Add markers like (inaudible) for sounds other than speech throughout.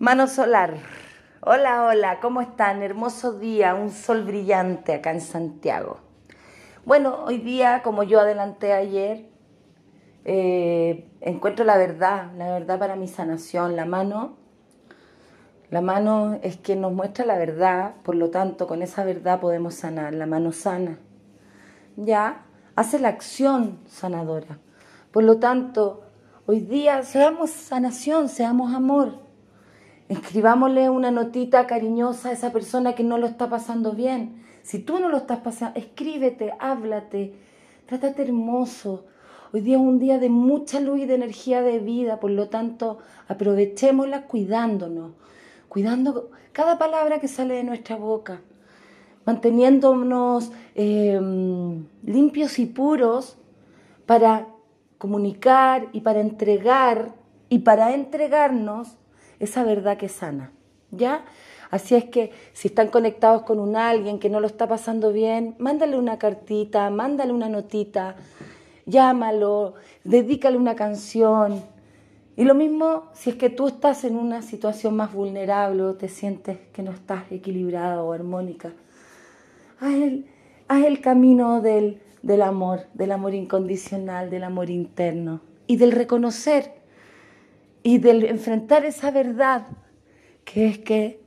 Mano solar. Hola, hola, ¿cómo están? Hermoso día, un sol brillante acá en Santiago. Bueno, hoy día, como yo adelanté ayer, eh, encuentro la verdad, la verdad para mi sanación. La mano, la mano es quien nos muestra la verdad, por lo tanto, con esa verdad podemos sanar. La mano sana. Ya, hace la acción sanadora. Por lo tanto, hoy día seamos sanación, seamos amor Escribámosle una notita cariñosa a esa persona que no lo está pasando bien. Si tú no lo estás pasando, escríbete, háblate, trátate hermoso. Hoy día es un día de mucha luz y de energía de vida, por lo tanto, aprovechémosla cuidándonos, cuidando cada palabra que sale de nuestra boca, manteniéndonos em, limpios y puros para comunicar y para entregar y para entregarnos esa verdad que sana. ¿Ya? Así es que si están conectados con un alguien que no lo está pasando bien, mándale una cartita, mándale una notita, llámalo, dedícale una canción. Y lo mismo si es que tú estás en una situación más vulnerable o te sientes que no estás equilibrada o armónica. Haz el, haz el camino del, del amor, del amor incondicional, del amor interno y del reconocer y del enfrentar esa verdad que es que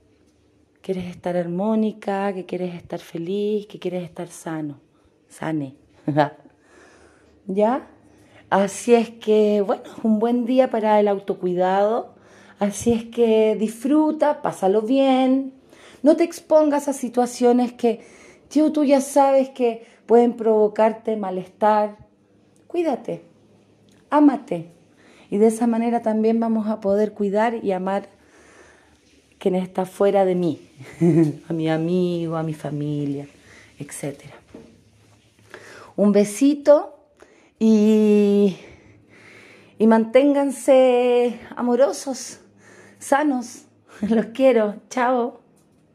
quieres estar armónica, que quieres estar feliz, que quieres estar sano, sane. (laughs) ¿Ya? Así es que, bueno, es un buen día para el autocuidado. Así es que disfruta, pásalo bien. No te expongas a situaciones que tío, tú ya sabes que pueden provocarte malestar. Cuídate, ámate, y de esa manera también vamos a poder cuidar y amar quien está fuera de mí, (laughs) a mi amigo, a mi familia, etc. Un besito y, y manténganse amorosos, sanos. (laughs) Los quiero. Chao.